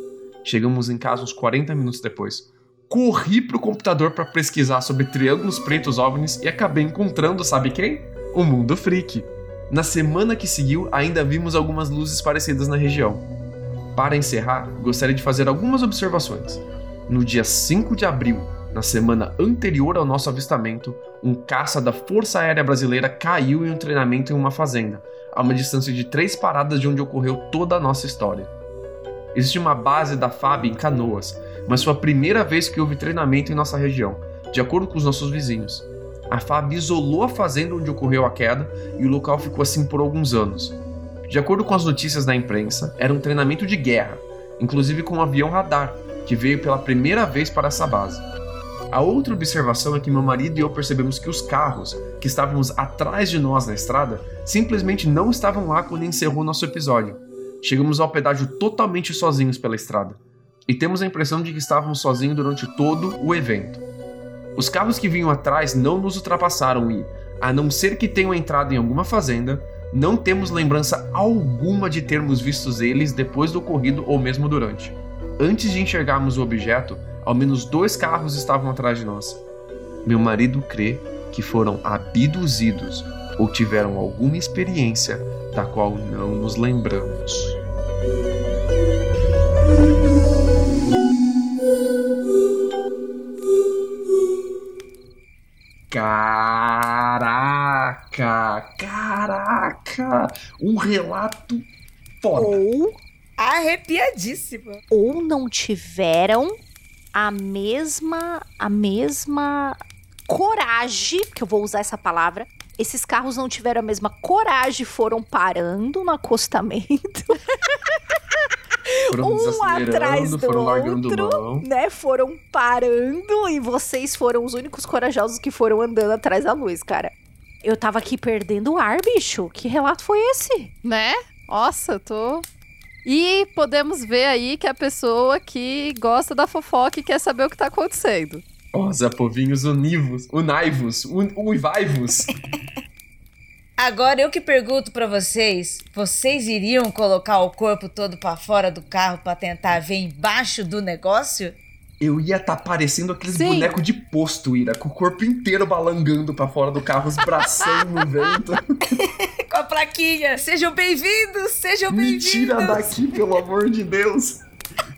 Chegamos em casa uns 40 minutos depois. Corri pro computador para pesquisar sobre triângulos pretos OVNIs e acabei encontrando, sabe quem? O Mundo Freak. Na semana que seguiu, ainda vimos algumas luzes parecidas na região. Para encerrar, gostaria de fazer algumas observações. No dia 5 de abril, na semana anterior ao nosso avistamento, um caça da Força Aérea Brasileira caiu em um treinamento em uma fazenda, a uma distância de três paradas de onde ocorreu toda a nossa história. Existe uma base da FAB em Canoas, mas foi a primeira vez que houve treinamento em nossa região, de acordo com os nossos vizinhos. A FAB isolou a fazenda onde ocorreu a queda e o local ficou assim por alguns anos. De acordo com as notícias da imprensa, era um treinamento de guerra, inclusive com um avião radar, que veio pela primeira vez para essa base. A outra observação é que meu marido e eu percebemos que os carros que estávamos atrás de nós na estrada simplesmente não estavam lá quando encerrou nosso episódio. Chegamos ao pedágio totalmente sozinhos pela estrada e temos a impressão de que estávamos sozinhos durante todo o evento. Os carros que vinham atrás não nos ultrapassaram e, a não ser que tenham entrado em alguma fazenda, não temos lembrança alguma de termos vistos eles depois do ocorrido ou mesmo durante. Antes de enxergarmos o objeto, ao menos dois carros estavam atrás de nós. Meu marido crê que foram abduzidos ou tiveram alguma experiência da qual não nos lembramos. Caraca, caraca, um relato foda. Ou, Arrepiadíssima. ou não tiveram a mesma a mesma coragem, que eu vou usar essa palavra. Esses carros não tiveram a mesma coragem, foram parando no acostamento, Foram um atrás do outro, mão. né? Foram parando e vocês foram os únicos corajosos que foram andando atrás da luz, cara. Eu tava aqui perdendo o ar, bicho. Que relato foi esse? Né? Nossa, eu tô. E podemos ver aí que a pessoa que gosta da fofoca e quer saber o que tá acontecendo. Ó, Zé Povinhos univos, unaivos, un, uivaivos. Agora eu que pergunto pra vocês, vocês iriam colocar o corpo todo pra fora do carro pra tentar ver embaixo do negócio? Eu ia estar tá parecendo aqueles Sim. bonecos de posto, Ira, com o corpo inteiro balangando pra fora do carro, os bração no vento. Com a plaquinha. Sejam bem-vindos, sejam Me bem-vindos. tira daqui, pelo amor de Deus.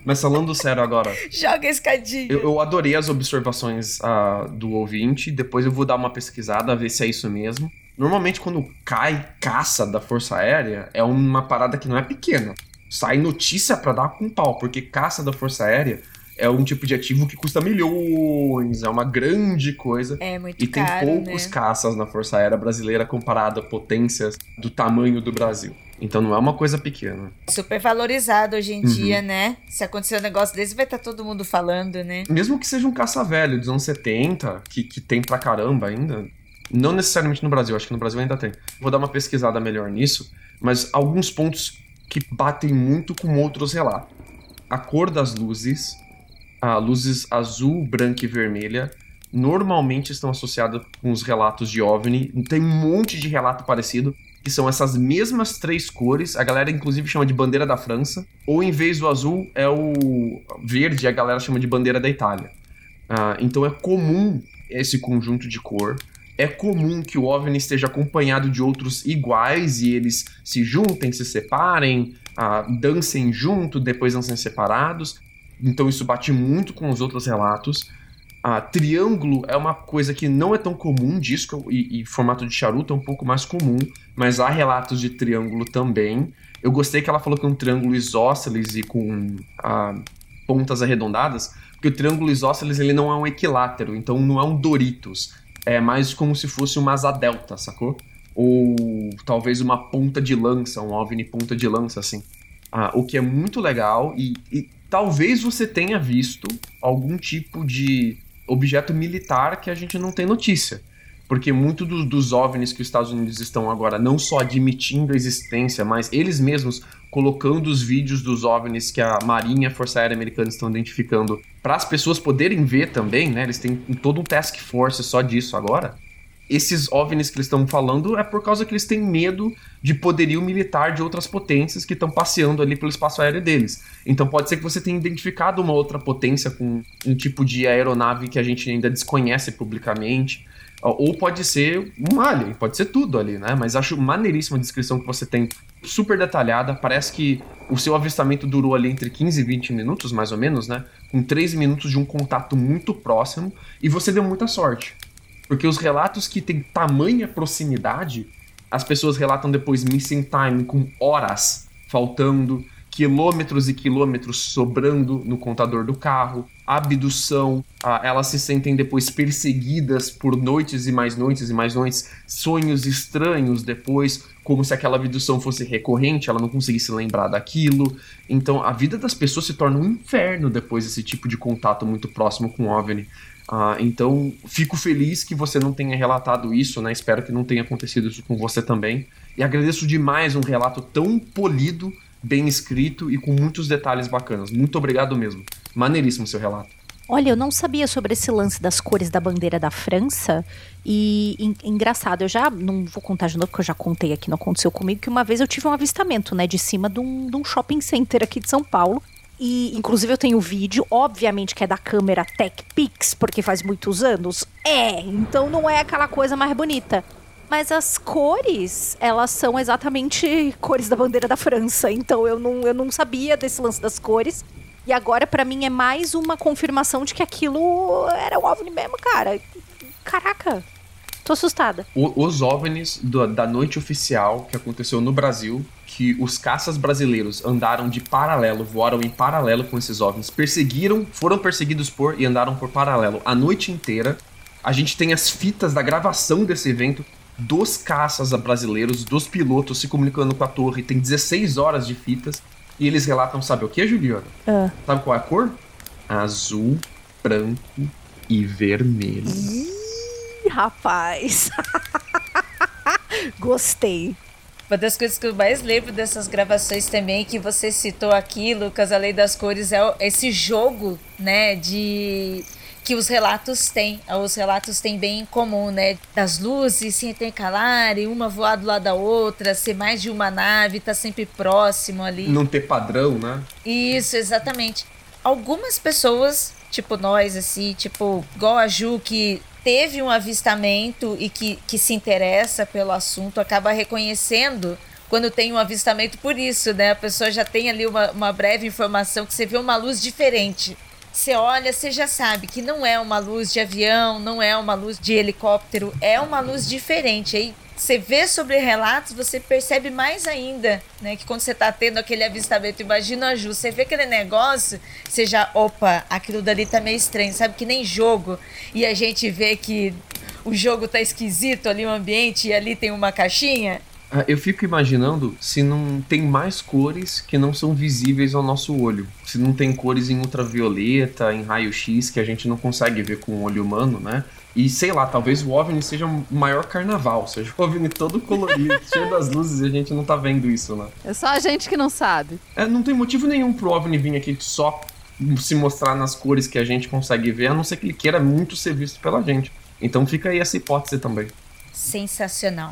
Mas falando sério agora, Joga a escadinha. eu, eu adorei as observações ah, do ouvinte. Depois eu vou dar uma pesquisada, ver se é isso mesmo. Normalmente, quando cai caça da Força Aérea, é uma parada que não é pequena. Sai notícia pra dar com pau, porque caça da Força Aérea é um tipo de ativo que custa milhões, é uma grande coisa. É muito E tem caro, poucos né? caças na Força Aérea Brasileira comparado a potências do tamanho do Brasil. Então não é uma coisa pequena. Super valorizado hoje em Uhum. dia, né? Se acontecer um negócio desse, vai estar todo mundo falando, né? Mesmo que seja um caça velho dos anos 70, que, que tem pra caramba ainda. Não necessariamente no Brasil, acho que no Brasil ainda tem. Vou dar uma pesquisada melhor nisso, mas alguns pontos que batem muito com outros relatos. A cor das luzes, a luzes azul, branca e vermelha, normalmente estão associadas com os relatos de OVNI. Tem um monte de relato parecido, que são essas mesmas três cores. A galera, inclusive, chama de bandeira da França. Ou, em vez do azul, é o verde, a galera chama de bandeira da Itália. Ah, então, é comum esse conjunto de cor. É comum que o OVNI esteja acompanhado de outros iguais e eles se juntem, se separem, ah, dancem junto, depois dancem separados. Então isso bate muito com os outros relatos. Ah, triângulo é uma coisa que não é tão comum, disco e, e formato de charuto é um pouco mais comum, mas há relatos de triângulo também. Eu gostei que ela falou que é um triângulo isósceles e com ah, pontas arredondadas, porque o triângulo isósceles ele não é um equilátero, então não é um Doritos. É mais como se fosse uma asa delta, sacou? Ou talvez uma ponta de lança, um OVNI ponta de lança, assim. Ah, o que é muito legal e, e talvez você tenha visto algum tipo de objeto militar que a gente não tem notícia. Porque muito do, dos OVNIs que os Estados Unidos estão agora não só admitindo a existência, mas eles mesmos colocando os vídeos dos OVNIs que a Marinha e a Força Aérea Americana estão identificando para as pessoas poderem ver também, né? Eles têm todo um task force só disso agora esses OVNIs que eles estão falando é por causa que eles têm medo de poderio militar de outras potências que estão passeando ali pelo espaço aéreo deles. Então pode ser que você tenha identificado uma outra potência com um tipo de aeronave que a gente ainda desconhece publicamente. Ou pode ser um alien, pode ser tudo ali, né? Mas acho maneiríssima a descrição que você tem, super detalhada. Parece que o seu avistamento durou ali entre 15 e 20 minutos, mais ou menos, né? Com 3 minutos de um contato muito próximo. E você deu muita sorte porque os relatos que têm tamanha proximidade, as pessoas relatam depois missing time com horas faltando, quilômetros e quilômetros sobrando no contador do carro, abdução, elas se sentem depois perseguidas por noites e mais noites e mais noites, sonhos estranhos depois, como se aquela abdução fosse recorrente, ela não conseguisse lembrar daquilo. Então a vida das pessoas se torna um inferno depois desse tipo de contato muito próximo com o OVNI. Ah, então, fico feliz que você não tenha relatado isso, né? Espero que não tenha acontecido isso com você também. E agradeço demais um relato tão polido, bem escrito e com muitos detalhes bacanas. Muito obrigado mesmo. Maneiríssimo seu relato. Olha, eu não sabia sobre esse lance das cores da bandeira da França. E engraçado, eu já não vou contar de novo, porque eu já contei aqui, não aconteceu comigo, que uma vez eu tive um avistamento, né, de cima de um, de um shopping center aqui de São Paulo. E, inclusive, eu tenho vídeo, obviamente que é da câmera TechPix, porque faz muitos anos. É, então não é aquela coisa mais bonita. Mas as cores, elas são exatamente cores da bandeira da França. Então eu não, eu não sabia desse lance das cores. E agora, para mim, é mais uma confirmação de que aquilo era o OVNI mesmo, cara. Caraca, tô assustada. O, os OVNIs do, da noite oficial que aconteceu no Brasil que os caças brasileiros andaram de paralelo, voaram em paralelo com esses OVNIs, perseguiram, foram perseguidos por e andaram por paralelo a noite inteira. A gente tem as fitas da gravação desse evento dos caças brasileiros, dos pilotos se comunicando com a torre. Tem 16 horas de fitas. E eles relatam, sabe o que, Juliana? Uh. Sabe qual é a cor? Azul, branco e vermelho. Ih, rapaz. Gostei. Uma das coisas que eu mais lembro dessas gravações também, que você citou aqui, Lucas, a lei das cores, é esse jogo, né, de que os relatos têm. Os relatos têm bem em comum, né? Das luzes se intercalarem, uma voar do lado da outra, ser mais de uma nave, tá sempre próximo ali. Não ter padrão, né? Isso, exatamente. Algumas pessoas, tipo nós, assim, tipo, igual a Ju, que teve um avistamento e que, que se interessa pelo assunto acaba reconhecendo quando tem um avistamento por isso, né? A pessoa já tem ali uma, uma breve informação que você vê uma luz diferente. Você olha, você já sabe que não é uma luz de avião, não é uma luz de helicóptero, é uma luz diferente. Aí você vê sobre relatos, você percebe mais ainda, né? Que quando você está tendo aquele avistamento, imagina a Ju, você vê aquele negócio, você já, opa, aquilo dali tá meio estranho, sabe? Que nem jogo. E a gente vê que o jogo tá esquisito ali, o ambiente, e ali tem uma caixinha. Ah, eu fico imaginando se não tem mais cores que não são visíveis ao nosso olho. Se não tem cores em ultravioleta, em raio-x, que a gente não consegue ver com o olho humano, né? E sei lá, talvez o OVNI seja o maior carnaval, seja o OVNI todo colorido, cheio das luzes e a gente não tá vendo isso, né? É só a gente que não sabe. É, não tem motivo nenhum pro OVNI vir aqui só se mostrar nas cores que a gente consegue ver, a não ser que ele queira muito ser visto pela gente. Então fica aí essa hipótese também. Sensacional.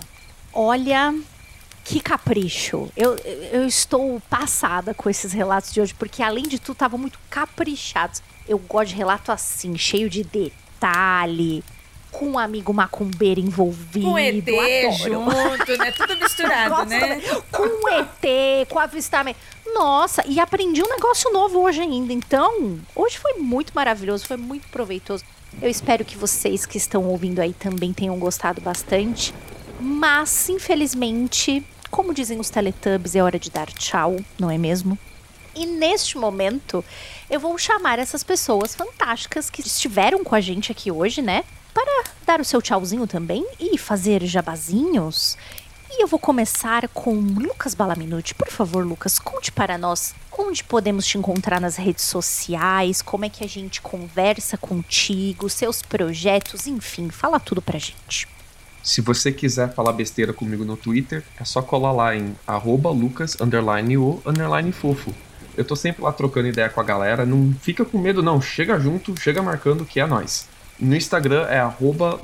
Olha, que capricho. Eu, eu estou passada com esses relatos de hoje, porque além de tudo, estavam muito caprichados. Eu gosto de relato assim, cheio de detalhe, com um amigo macumbeiro envolvido. Com ET adoro. junto, né? Tudo misturado, né? Com ET, com avistamento. Nossa, e aprendi um negócio novo hoje ainda. Então, hoje foi muito maravilhoso, foi muito proveitoso. Eu espero que vocês que estão ouvindo aí também tenham gostado bastante. Mas, infelizmente, como dizem os Teletubbies, é hora de dar tchau, não é mesmo? E neste momento, eu vou chamar essas pessoas fantásticas que estiveram com a gente aqui hoje, né? para dar o seu tchauzinho também e fazer jabazinhos. E eu vou começar com Lucas Balaminuti. Por favor, Lucas, conte para nós onde podemos te encontrar nas redes sociais, como é que a gente conversa contigo, seus projetos, enfim, fala tudo pra gente. Se você quiser falar besteira comigo no Twitter, é só colar lá em arroba lucas, underline o, underline fofo. Eu tô sempre lá trocando ideia com a galera, não fica com medo não, chega junto, chega marcando que é nós. No Instagram é arroba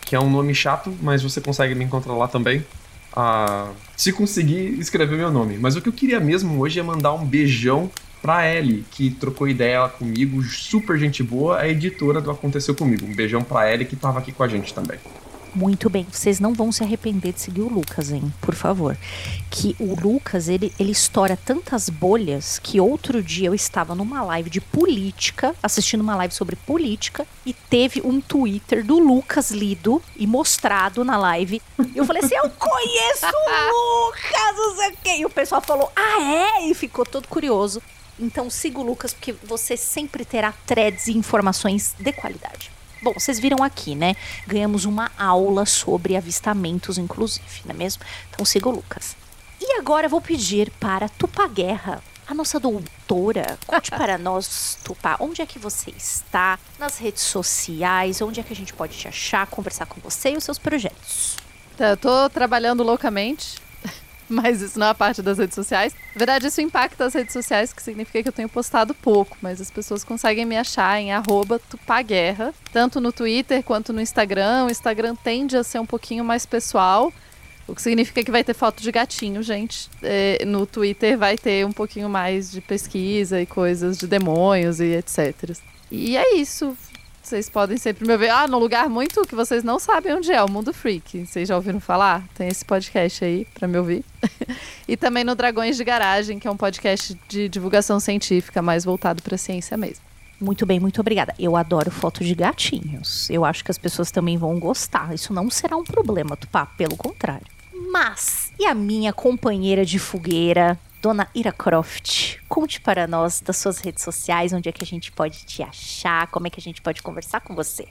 que é um nome chato, mas você consegue me encontrar lá também. Ah, se conseguir escrever meu nome. Mas o que eu queria mesmo hoje é mandar um beijão pra Ellie, que trocou ideia comigo, super gente boa, a editora do Aconteceu Comigo. Um beijão pra Ellie, que tava aqui com a gente também. Muito bem, vocês não vão se arrepender de seguir o Lucas, hein? Por favor. Que o Lucas, ele, ele estoura tantas bolhas que outro dia eu estava numa live de política, assistindo uma live sobre política, e teve um Twitter do Lucas lido e mostrado na live. E eu falei assim: eu conheço o Lucas, não sei o quê. E o pessoal falou: ah, é? E ficou todo curioso. Então siga o Lucas, porque você sempre terá threads e informações de qualidade. Bom, vocês viram aqui, né? Ganhamos uma aula sobre avistamentos, inclusive, não é mesmo? Então siga o Lucas. E agora eu vou pedir para Tupá Guerra, a nossa doutora, conte para nós, Tupá, onde é que você está nas redes sociais, onde é que a gente pode te achar, conversar com você e os seus projetos. Tá, eu tô trabalhando loucamente mas isso não é parte das redes sociais. Na verdade, isso impacta as redes sociais, que significa que eu tenho postado pouco, mas as pessoas conseguem me achar em tupaguerra, tanto no Twitter quanto no Instagram. O Instagram tende a ser um pouquinho mais pessoal, o que significa que vai ter foto de gatinho, gente. É, no Twitter vai ter um pouquinho mais de pesquisa e coisas de demônios e etc. E é isso. Vocês podem sempre me ver. Ah, num lugar muito que vocês não sabem onde é, o Mundo Freak. Vocês já ouviram falar? Tem esse podcast aí para me ouvir. e também no Dragões de Garagem, que é um podcast de divulgação científica, mais voltado para ciência mesmo. Muito bem, muito obrigada. Eu adoro foto de gatinhos. Eu acho que as pessoas também vão gostar. Isso não será um problema, Tupá, pelo contrário. Mas, e a minha companheira de fogueira, Dona Ira Croft, conte para nós das suas redes sociais, onde é que a gente pode te achar, como é que a gente pode conversar com você.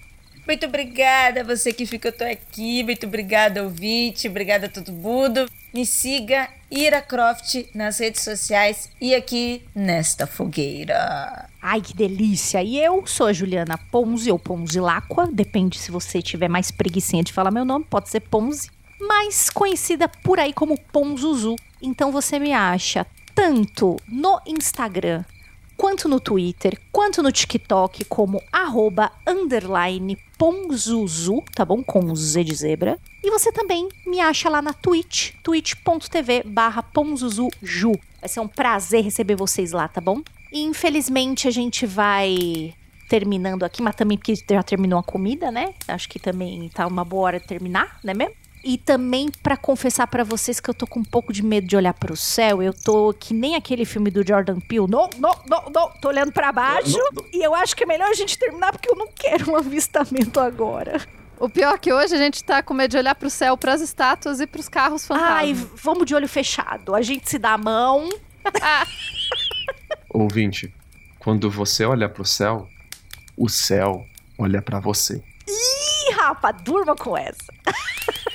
Muito obrigada a você que ficou aqui, muito obrigada ouvinte, obrigada a todo mundo. Me siga Ira Croft nas redes sociais e aqui nesta fogueira. Ai, que delícia! E eu sou a Juliana Ponzi ou Ponzi Lacqua, depende se você tiver mais preguiçinha de falar meu nome, pode ser Ponzi, mais conhecida por aí como Ponzuzu. Então você me acha tanto no Instagram, quanto no Twitter, quanto no TikTok, como arroba underline ponzuzu, tá bom? Com Z de zebra. E você também me acha lá na Twitch, twitch.tv barra ponzuzuju. Vai ser um prazer receber vocês lá, tá bom? E infelizmente a gente vai terminando aqui, mas também porque já terminou a comida, né? Acho que também tá uma boa hora de terminar, né mesmo? E também para confessar para vocês que eu tô com um pouco de medo de olhar para o céu. Eu tô que nem aquele filme do Jordan Peele. Não, não, não, não. Tô olhando para baixo. Não, não. E eu acho que é melhor a gente terminar porque eu não quero um avistamento agora. O pior é que hoje a gente tá com medo de olhar pro céu, pras estátuas e pros carros fantasmas. Ai, vamos de olho fechado. A gente se dá a mão. Ouvinte, quando você olha pro céu, o céu olha para você. Ih, rapa, durma com essa.